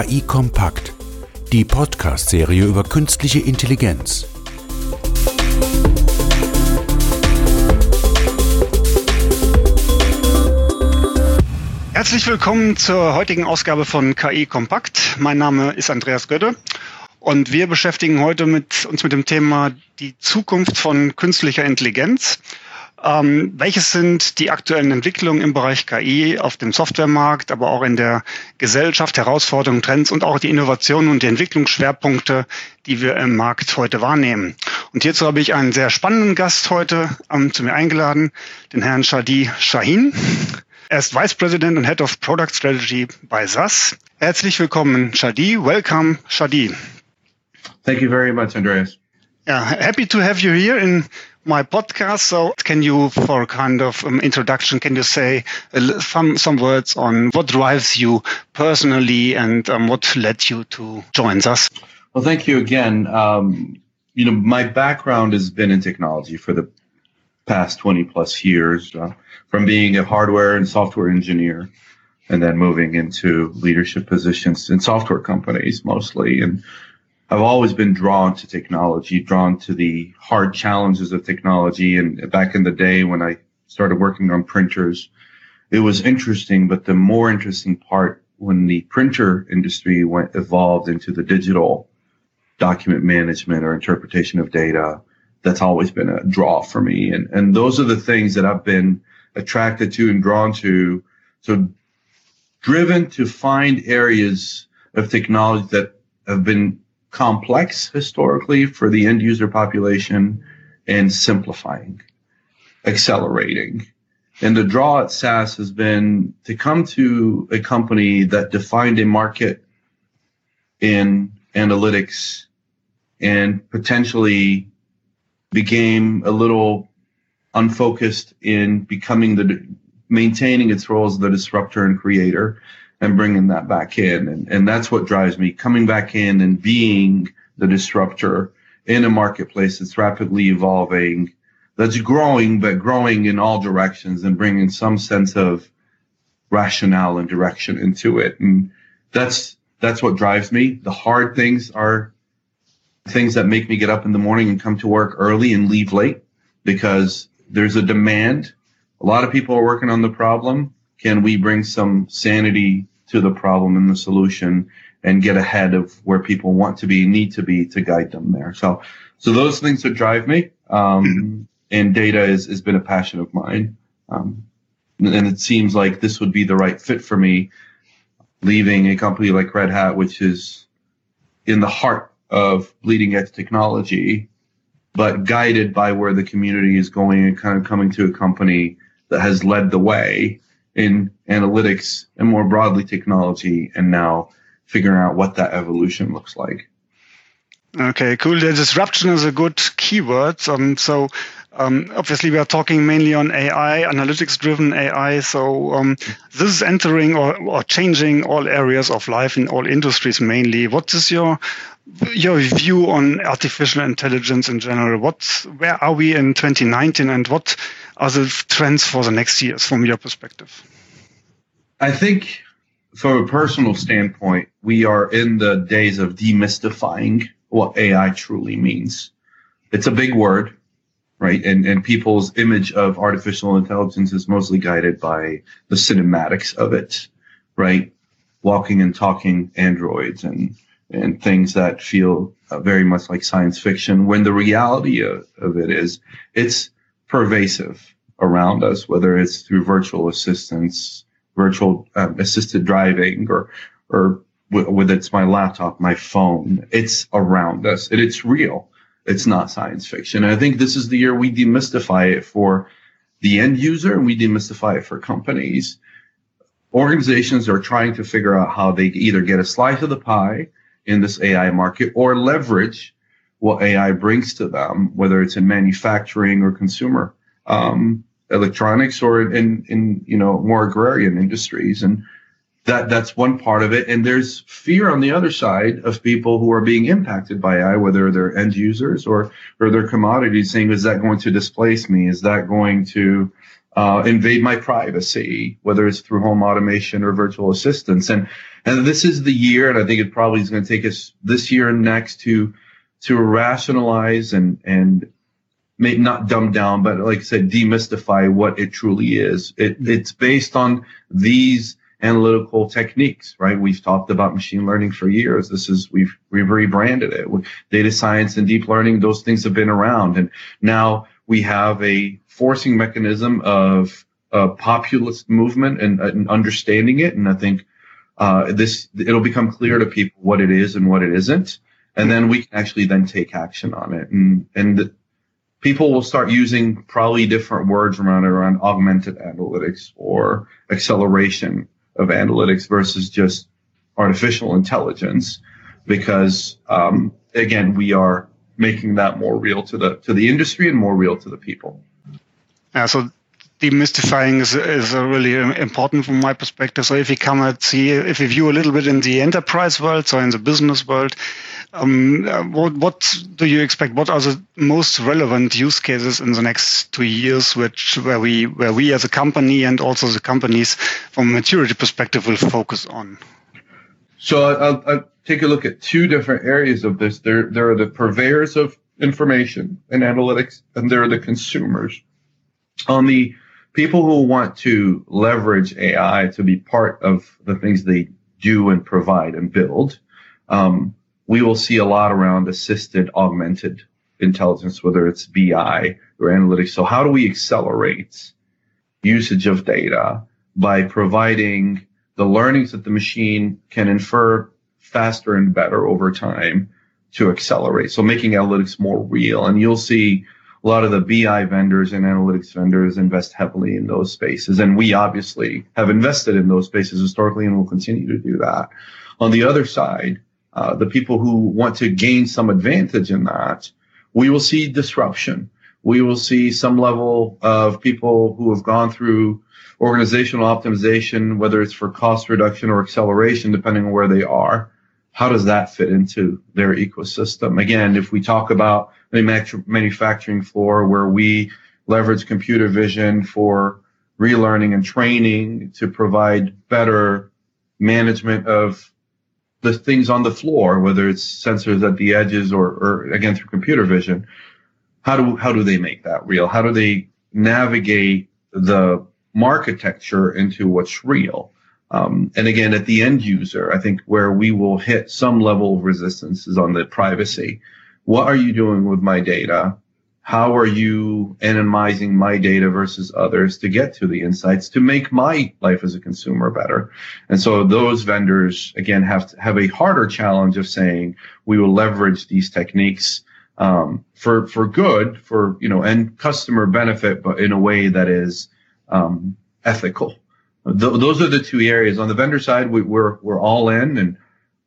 KI Kompakt, die Podcast-Serie über künstliche Intelligenz. Herzlich willkommen zur heutigen Ausgabe von KI Kompakt. Mein Name ist Andreas Götte und wir beschäftigen heute mit, uns mit dem Thema die Zukunft von künstlicher Intelligenz. Ähm, welches sind die aktuellen Entwicklungen im Bereich KI auf dem Softwaremarkt, aber auch in der Gesellschaft, Herausforderungen, Trends und auch die Innovationen und die Entwicklungsschwerpunkte, die wir im Markt heute wahrnehmen? Und hierzu habe ich einen sehr spannenden Gast heute ähm, zu mir eingeladen, den Herrn Shadi Shahin. Er ist Vice President und Head of Product Strategy bei SAS. Herzlich willkommen, Shadi. Welcome, Shadi. Thank you very much, Andreas. Yeah, happy to have you here in my podcast. So, can you, for kind of um, introduction, can you say uh, some some words on what drives you personally and um, what led you to join us? Well, thank you again. Um, you know, my background has been in technology for the past 20 plus years, uh, from being a hardware and software engineer and then moving into leadership positions in software companies mostly. And I've always been drawn to technology, drawn to the hard challenges of technology. And back in the day when I started working on printers, it was interesting, but the more interesting part when the printer industry went evolved into the digital document management or interpretation of data, that's always been a draw for me. And and those are the things that I've been attracted to and drawn to. So driven to find areas of technology that have been complex historically for the end user population and simplifying, accelerating. And the draw at SAS has been to come to a company that defined a market in analytics and potentially became a little unfocused in becoming the maintaining its role as the disruptor and creator and bringing that back in. And, and that's what drives me coming back in and being the disruptor in a marketplace that's rapidly evolving, that's growing, but growing in all directions and bringing some sense of rationale and direction into it. And that's, that's what drives me. The hard things are things that make me get up in the morning and come to work early and leave late because there's a demand. A lot of people are working on the problem. Can we bring some sanity to the problem and the solution and get ahead of where people want to be, need to be to guide them there. So, so those things that drive me. Um, and data is, has been a passion of mine. Um, and it seems like this would be the right fit for me leaving a company like Red Hat, which is in the heart of bleeding edge technology, but guided by where the community is going and kind of coming to a company that has led the way in analytics and more broadly technology and now figuring out what that evolution looks like. Okay, cool. The disruption is a good keyword. Um, so um, obviously we are talking mainly on AI, analytics driven AI. So um, this is entering or, or changing all areas of life in all industries mainly. What is your your view on artificial intelligence in general? What, where are we in 2019 and what the trends for the next years from your perspective? I think from a personal standpoint, we are in the days of demystifying what AI truly means. It's a big word, right? And, and people's image of artificial intelligence is mostly guided by the cinematics of it, right? Walking and talking androids and, and things that feel very much like science fiction when the reality of, of it is it's pervasive around us, whether it's through virtual assistants, virtual um, assisted driving, or or whether it's my laptop, my phone. It's around us, and it's real. It's not science fiction. And I think this is the year we demystify it for the end user, and we demystify it for companies. Organizations are trying to figure out how they either get a slice of the pie in this AI market or leverage what AI brings to them, whether it's in manufacturing or consumer um, electronics or in, in, you know, more agrarian industries. And that, that's one part of it. And there's fear on the other side of people who are being impacted by AI, whether they're end users or, or their commodities saying, is that going to displace me? Is that going to uh, invade my privacy, whether it's through home automation or virtual assistants. And and this is the year, and I think it probably is going to take us this year and next to to rationalize and and maybe not dumb down, but like I said, demystify what it truly is. It, it's based on these analytical techniques, right? We've talked about machine learning for years. This is, we've, we've rebranded it. With data science and deep learning, those things have been around. And now we have a forcing mechanism of a populist movement and, and understanding it. And I think, uh, this, it'll become clear to people what it is and what it isn't. And then we can actually then take action on it. And, and people will start using probably different words around around augmented analytics or acceleration of analytics versus just artificial intelligence because um, again we are making that more real to the to the industry and more real to the people yeah so demystifying is, is really important from my perspective so if you come at see if you view a little bit in the enterprise world so in the business world um, what, what do you expect? What are the most relevant use cases in the next two years, which where we where we as a company and also the companies from a maturity perspective will focus on? So I'll, I'll take a look at two different areas of this. There there are the purveyors of information and analytics, and there are the consumers. On the people who want to leverage AI to be part of the things they do and provide and build. Um, we will see a lot around assisted augmented intelligence, whether it's BI or analytics. So how do we accelerate usage of data by providing the learnings that the machine can infer faster and better over time to accelerate. So making analytics more real. And you'll see a lot of the BI vendors and analytics vendors invest heavily in those spaces. And we obviously have invested in those spaces historically and will continue to do that. On the other side, uh, the people who want to gain some advantage in that, we will see disruption. We will see some level of people who have gone through organizational optimization, whether it's for cost reduction or acceleration, depending on where they are. How does that fit into their ecosystem? Again, if we talk about the manufacturing floor where we leverage computer vision for relearning and training to provide better management of the things on the floor, whether it's sensors at the edges or, or again through computer vision, how do how do they make that real? How do they navigate the architecture into what's real? Um, and again, at the end user, I think where we will hit some level of resistance is on the privacy. What are you doing with my data? How are you anonymizing my data versus others to get to the insights to make my life as a consumer better? And so those vendors again have to have a harder challenge of saying we will leverage these techniques um, for for good for you know and customer benefit but in a way that is um, ethical. Th- those are the two areas. On the vendor side we, we're we're all in and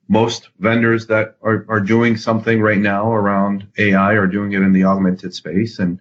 most vendors that are, are doing something right now around AI are doing it in the augmented space and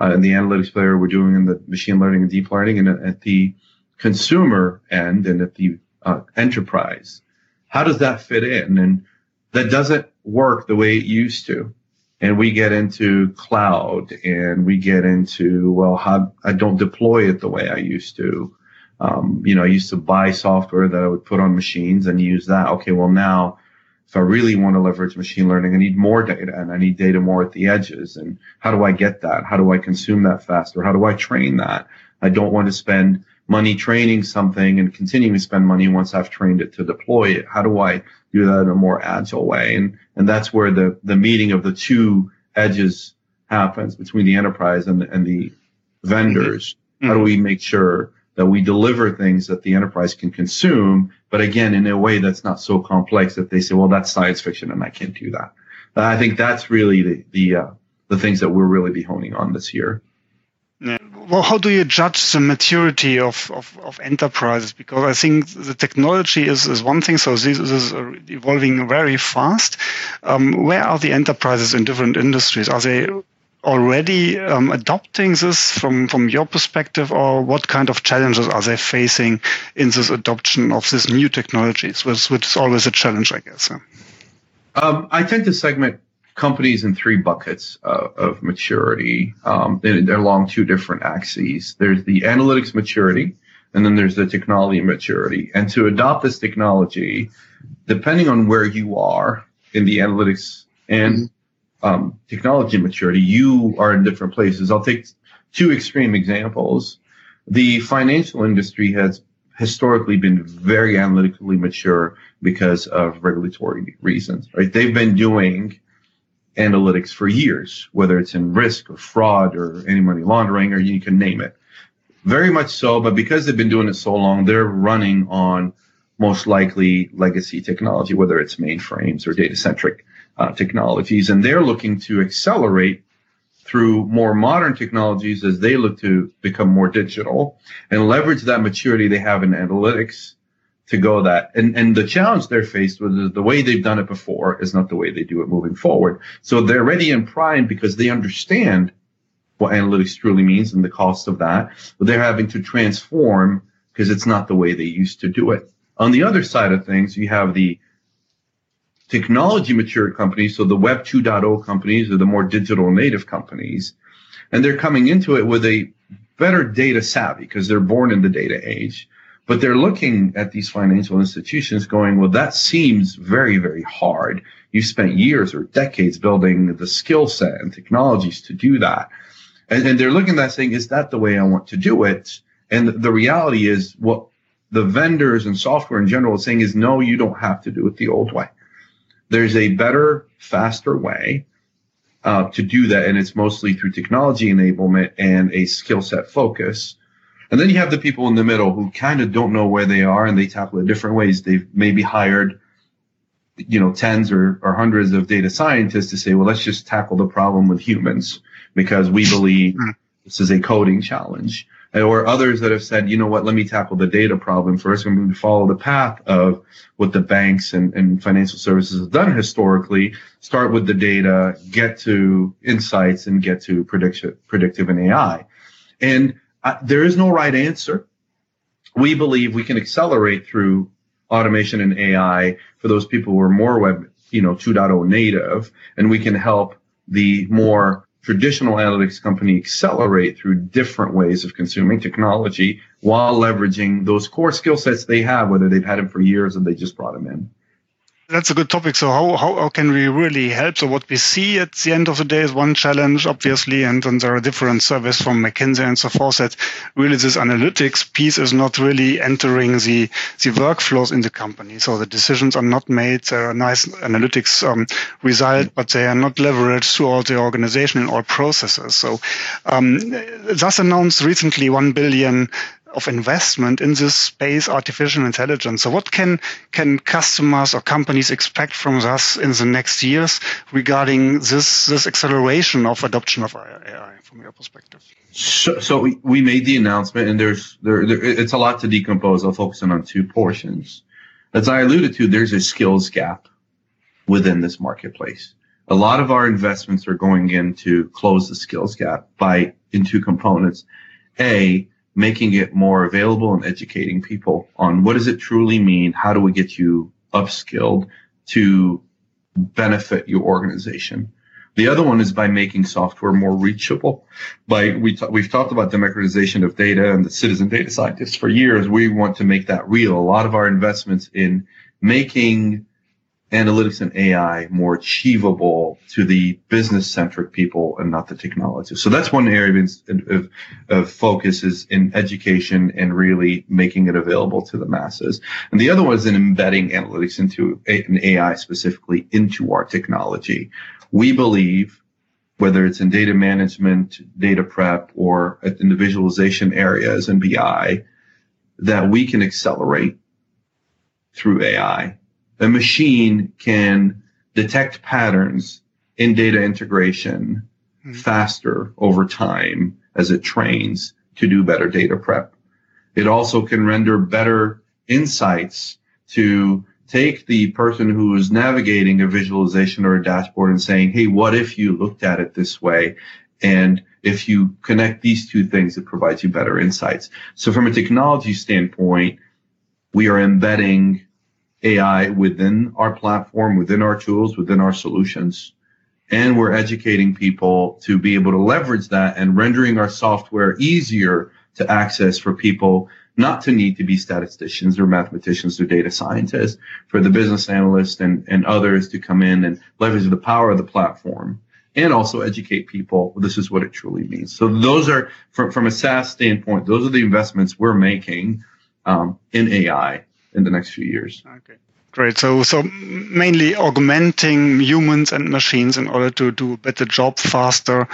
uh, in the analytics player we're doing in the machine learning and deep learning and at the consumer end and at the uh, enterprise. How does that fit in? And that doesn't work the way it used to. And we get into cloud and we get into, well, how I don't deploy it the way I used to. Um, you know, I used to buy software that I would put on machines and use that. Okay, well now, if I really want to leverage machine learning, I need more data and I need data more at the edges. And how do I get that? How do I consume that faster? How do I train that? I don't want to spend money training something and continuing to spend money once I've trained it to deploy it. How do I do that in a more agile way? And and that's where the the meeting of the two edges happens between the enterprise and the, and the vendors. Mm-hmm. How do we make sure that we deliver things that the enterprise can consume, but again, in a way that's not so complex that they say, well, that's science fiction and I can't do that. I think that's really the, the, uh, the things that we'll really be honing on this year. Yeah. Well, how do you judge the maturity of, of, of, enterprises? Because I think the technology is, is one thing, so this is evolving very fast. Um, where are the enterprises in different industries? Are they already um, adopting this from, from your perspective, or what kind of challenges are they facing in this adoption of these new technologies, which, which is always a challenge, I guess? Um, I tend to segment companies in three buckets uh, of maturity. Um, they're along two different axes. There's the analytics maturity, and then there's the technology maturity. And to adopt this technology, depending on where you are in the analytics and um, technology maturity, you are in different places. I'll take two extreme examples. The financial industry has historically been very analytically mature because of regulatory reasons, right? They've been doing analytics for years, whether it's in risk or fraud or any money laundering or you can name it. Very much so, but because they've been doing it so long, they're running on most likely legacy technology, whether it's mainframes or data centric uh, technologies. And they're looking to accelerate through more modern technologies as they look to become more digital and leverage that maturity they have in analytics to go that. And, and the challenge they're faced with is the way they've done it before is not the way they do it moving forward. So they're ready and primed because they understand what analytics truly means and the cost of that, but they're having to transform because it's not the way they used to do it. On the other side of things, you have the technology mature companies, so the Web 2.0 companies or the more digital native companies, and they're coming into it with a better data savvy because they're born in the data age. But they're looking at these financial institutions going, well, that seems very, very hard. You spent years or decades building the skill set and technologies to do that. And, and they're looking at that saying, is that the way I want to do it? And the, reality is what the vendors and software in general is saying is, no, you don't have to do it the old way. There's a better, faster way uh, to do that. And it's mostly through technology enablement and a skill set focus. And then you have the people in the middle who kind of don't know where they are and they tackle it different ways. They've maybe hired you know, tens or, or hundreds of data scientists to say, well, let's just tackle the problem with humans because we believe hmm. this is a coding challenge. Or others that have said, you know what, let me tackle the data problem first. I'm going to follow the path of what the banks and, and financial services have done historically. Start with the data, get to insights, and get to prediction, predictive and AI. And uh, there is no right answer. We believe we can accelerate through automation and AI for those people who are more web, you know, 2.0 native, and we can help the more traditional analytics company accelerate through different ways of consuming technology while leveraging those core skill sets they have, whether they've had them for years or they just brought them in that's a good topic. So how, how, how can we really help? So what we see at the end of the day is one challenge, obviously, and then there are different surveys from McKinsey and so forth that really this analytics piece is not really entering the, the workflows in the company. So the decisions are not made. There are nice analytics um, result, but they are not leveraged throughout the organization in all processes. So um, SAS announced recently 1 billion of investment in this space, artificial intelligence. So what can, can customers or companies expect from us in the next years regarding this, this acceleration of adoption of AI from your perspective? So, so we, we made the announcement and there's, there, there, it's a lot to decompose. I'll focus on two portions. As I alluded to, there's a skills gap within this marketplace. A lot of our investments are going in to close the skills gap by in two components. A, making it more available and educating people on what does it truly mean? How do we get you upskilled to benefit your organization? The other one is by making software more reachable. By we t- we've talked about democratization of data and the citizen data scientists for years. We want to make that real. A lot of our investments in making analytics and AI more achievable to the business centric people and not the technology. So that's one area of, of, of, focus is in education and really making it available to the masses. And the other one is in embedding analytics into an AI specifically into our technology. We believe whether it's in data management, data prep, or in the visualization areas and BI, that we can accelerate through AI a machine can detect patterns in data integration mm-hmm. faster over time as it trains to do better data prep. It also can render better insights to take the person who is navigating a visualization or a dashboard and saying, Hey, what if you looked at it this way? And if you connect these two things, it provides you better insights. So from a technology standpoint, we are embedding AI within our platform, within our tools, within our solutions. and we're educating people to be able to leverage that and rendering our software easier to access for people not to need to be statisticians or mathematicians or data scientists, for the business analysts and, and others to come in and leverage the power of the platform and also educate people. This is what it truly means. So those are from, from a SAS standpoint, those are the investments we're making um, in AI in the next few years. Okay. Great. So, so mainly augmenting humans and machines in order to do a better job, faster,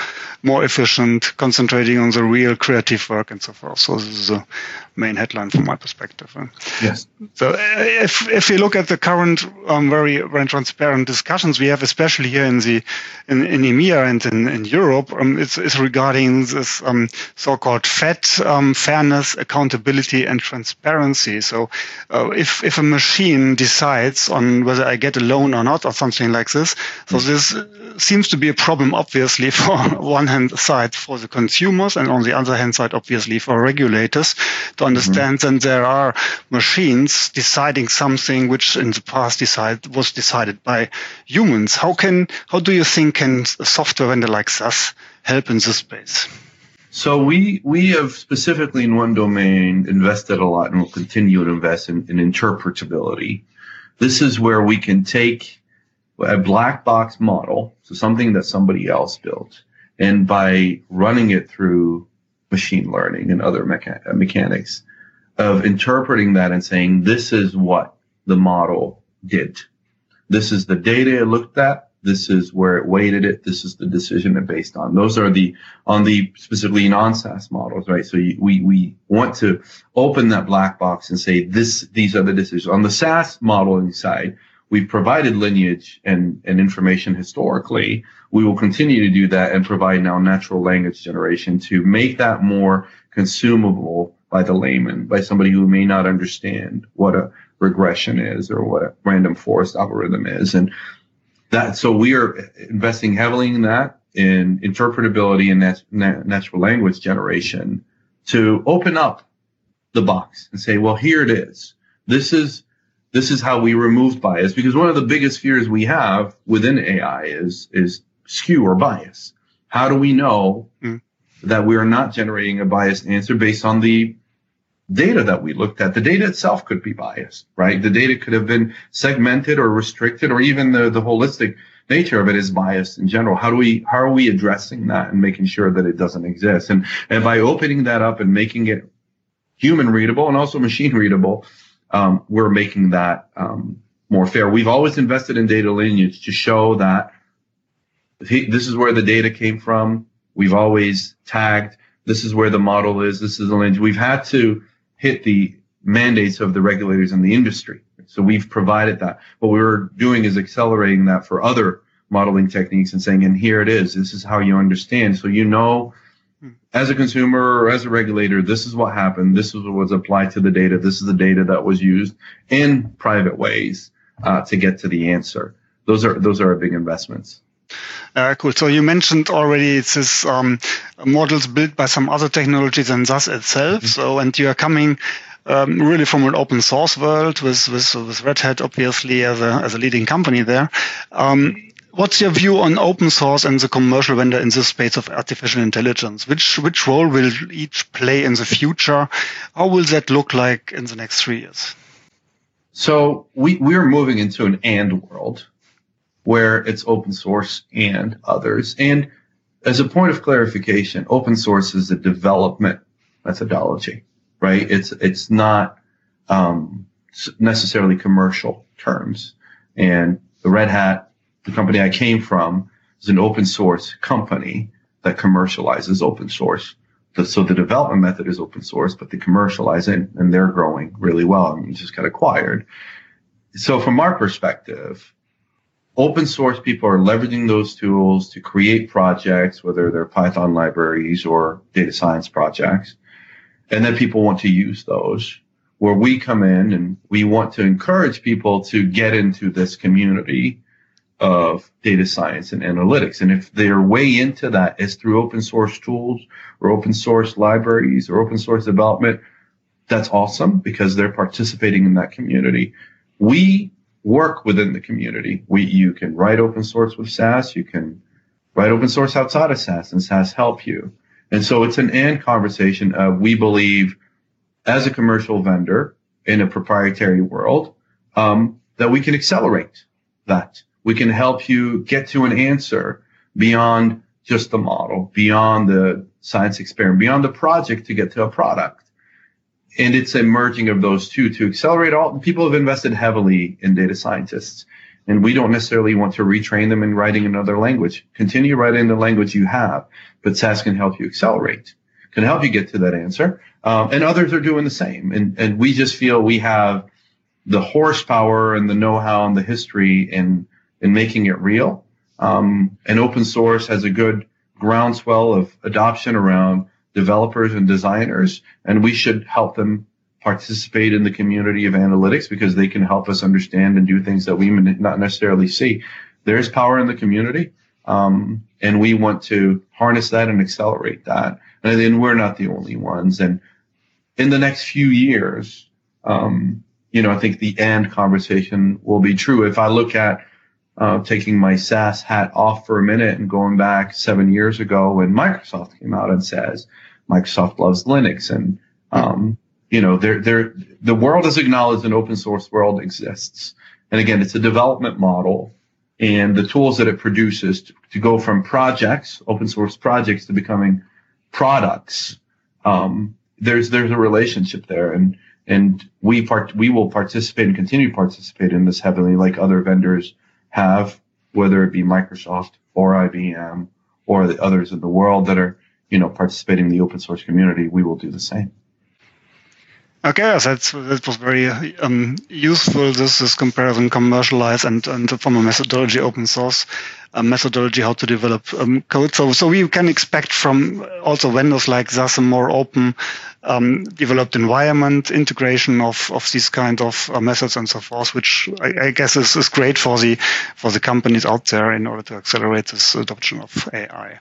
more efficient, concentrating on the real creative work and so forth. So this is a main headline from my perspective. Yes. So uh, if if you look at the current um, very very transparent discussions we have, especially here in the in, in EMEA and in, in Europe, um, it's, it's regarding this um, so-called FAT, um, fairness, accountability, and transparency. So uh, if if a machine decides on whether I get a loan or not or something like this, so this seems to be a problem, obviously, for one hand side for the consumers, and on the other hand side, obviously, for regulators to understand mm-hmm. that there are machines deciding something which in the past decide, was decided by humans. How can how do you think can a software vendor like us help in this space? So we we have specifically in one domain invested a lot and will continue to invest in, in interpretability. This is where we can take a black box model, so something that somebody else built, and by running it through machine learning and other mecha- mechanics of interpreting that and saying this is what the model did. This is the data it looked at. This is where it weighted it. This is the decision it based on. Those are the on the specifically non-SAS models, right? So you, we we want to open that black box and say this these are the decisions on the SAS modeling side we've provided lineage and, and information historically. We will continue to do that and provide now natural language generation to make that more consumable by the layman, by somebody who may not understand what a regression is or what a random forest algorithm is. And that, so we are investing heavily in that, in interpretability and nat- natural language generation to open up the box and say, well, here it is. This is this is how we remove bias because one of the biggest fears we have within AI is is skew or bias. How do we know mm. that we are not generating a biased answer based on the data that we looked at? The data itself could be biased, right? The data could have been segmented or restricted or even the, the holistic nature of it is biased in general. How do we, how are we addressing that and making sure that it doesn't exist? And, and by opening that up and making it human readable and also machine readable, um, we're making that um, more fair. We've always invested in data lineage to show that this is where the data came from. We've always tagged this is where the model is. This is the lineage. We've had to hit the mandates of the regulators and the industry. So we've provided that. What we are doing is accelerating that for other modeling techniques and saying, and here it is. This is how you understand. So you know as a consumer or as a regulator, this is what happened. This is what was applied to the data. This is the data that was used in private ways uh, to get to the answer. Those are those are big investments. Uh, cool. So you mentioned already it's this um, models built by some other technologies than SAS itself. Mm-hmm. So and you are coming um, really from an open source world with, with, with Red Hat obviously as a, as a leading company there. Um, What's your view on open source and the commercial vendor in the space of artificial intelligence? Which which role will each play in the future? How will that look like in the next three years? So we we're moving into an and world where it's open source and others. And as a point of clarification, open source is a development methodology, right? It's it's not um, necessarily commercial terms. And the Red Hat the company I came from is an open source company that commercializes open source. so the development method is open source, but they commercialize it and they're growing really well and just got acquired. So from our perspective, open source people are leveraging those tools to create projects, whether they're Python libraries or data science projects. And then people want to use those where we come in and we want to encourage people to get into this community of data science and analytics. And if their way into that is through open source tools or open source libraries or open source development, that's awesome because they're participating in that community. We work within the community. We, you can write open source with SAS. You can write open source outside of SAS and SAS help you. And so it's an and conversation. of we believe as a commercial vendor in a proprietary world, um, that we can accelerate that. We can help you get to an answer beyond just the model, beyond the science experiment, beyond the project to get to a product. And it's a merging of those two to accelerate all people have invested heavily in data scientists. And we don't necessarily want to retrain them in writing another language. Continue writing the language you have, but SAS can help you accelerate, can help you get to that answer. Um, and others are doing the same. And, and we just feel we have the horsepower and the know-how and the history in, in making it real. Um, and open source has a good groundswell of adoption around developers and designers, and we should help them participate in the community of analytics because they can help us understand and do things that we may not necessarily see. There's power in the community, um, and we want to harness that and accelerate that. And then we're not the only ones. And in the next few years, um, you know, I think the and conversation will be true. If I look at uh, taking my SAS hat off for a minute and going back seven years ago when Microsoft came out and says Microsoft loves Linux. And um, you know they're, they're, the world has acknowledged an open source world exists. And again it's a development model. And the tools that it produces to, to go from projects open source projects to becoming products um, there's there's a relationship there. And and we part we will participate and continue to participate in this heavily like other vendors have, whether it be Microsoft or IBM or the others in the world that are, you know, participating in the open source community, we will do the same. Okay, that's that was very um, useful. This is comparison, commercialize, and and from a methodology, open source methodology, how to develop um, code. So so we can expect from also vendors like this a more open um, developed environment, integration of, of these kind of uh, methods and so forth, which I, I, guess is, is great for the for the companies out there in order to accelerate this adoption of AI.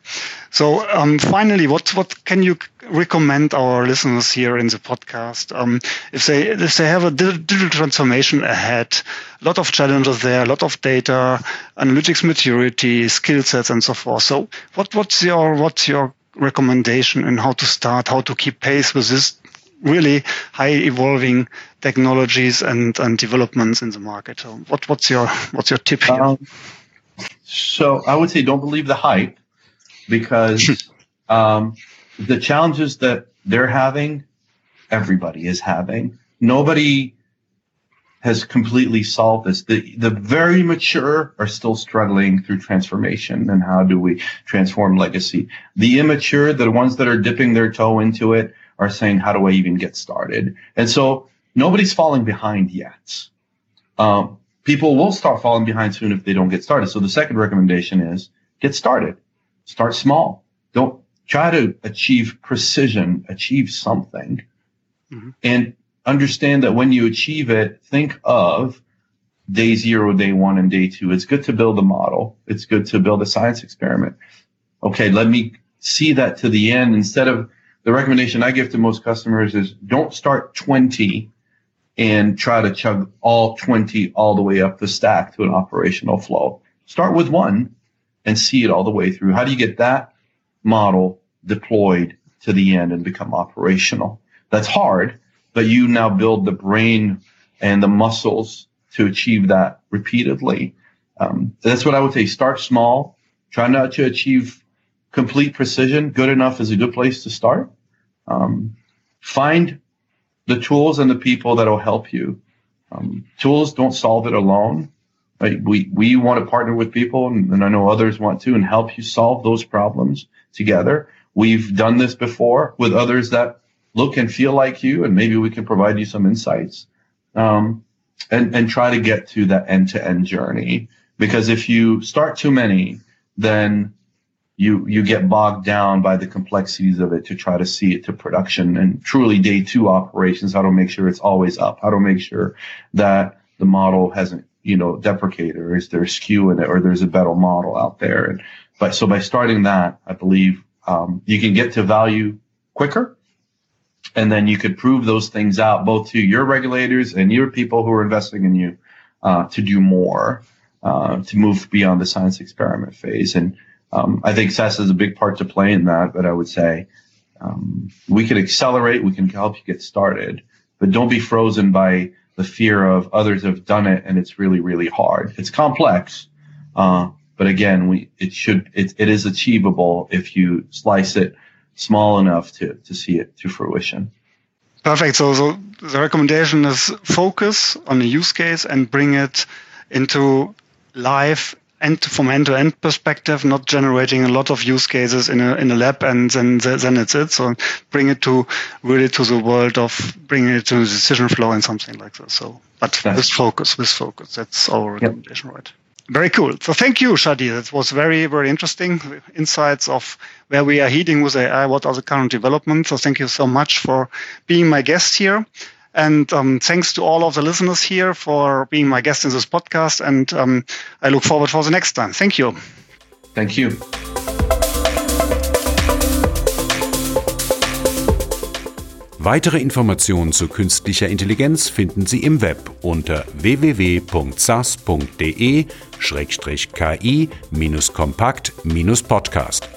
So um, finally, what what can you recommend our listeners here in the podcast um, if they if they have a digital transformation ahead? A lot of challenges there, a lot of data, analytics maturity, skill sets, and so forth. So, what what's your what's your recommendation and how to start, how to keep pace with this really high evolving technologies and, and developments in the market. So what, what's your what's your tip here? Um, so I would say don't believe the hype because um, the challenges that they're having, everybody is having. Nobody has completely solved this. The, the very mature are still struggling through transformation and how do we transform legacy. The immature, the ones that are dipping their toe into it are saying, how do I even get started? And so nobody's falling behind yet. Um, people will start falling behind soon if they don't get started. So the second recommendation is get started. Start small. Don't try to achieve precision, achieve something. Mm-hmm. And understand that when you achieve it, think of day zero, day one, and day two. It's good to build a model. It's good to build a science experiment. Okay, let me see that to the end instead of the recommendation I give to most customers is don't start 20 and try to chug all 20 all the way up the stack to an operational flow. Start with one and see it all the way through. How do you get that model deployed to the end and become operational? That's hard but you now build the brain and the muscles to achieve that repeatedly. Um, that's what I would say. Start small. Try not to achieve complete precision. Good enough is a good place to start. Um, find the tools and the people that will help you. Um, tools don't solve it alone. Right? We we want to partner with people, and, and I know others want to, and help you solve those problems together. We've done this before with others that look and feel like you, and maybe we can provide you some insights. Um, and, and try to get to that end to end journey. Because if you start too many, then you, you get bogged down by the complexities of it to try to see it to production and truly day two operations. How to make sure it's always up. How to make sure that the model hasn't, you know, deprecate or is there a skew in it or there's a better model out there. And, but so by starting that, I believe, um, you can get to value quicker and then you could prove those things out both to your regulators and your people who are investing in you uh, to do more uh, to move beyond the science experiment phase and Um, I think SAS is a big part to play in that, but I would say um, we can accelerate, we can help you get started, but don't be frozen by the fear of others have done it and it's really, really hard. It's complex, uh, but again, we it should it, it is achievable if you slice it small enough to to see it to fruition. Perfect. So, so the recommendation is focus on a use case and bring it into live and from end-to-end perspective, not generating a lot of use cases in a in a lab and then then it's it. So bring it to really to the world of bringing it to the decision flow and something like this. So, but with focus, with focus, that's our recommendation, yep. right? Very cool. So thank you, Shadi. That was very, very interesting insights of where we are heading with AI. What are the current developments? So thank you so much for being my guest here. And um, thanks to all of the listeners here for being my guest in this podcast. And um, I look forward for the next time. Thank you. Thank you. Weitere Informationen zu künstlicher Intelligenz finden Sie im Web unter www.sas.de-ki-kompakt-podcast.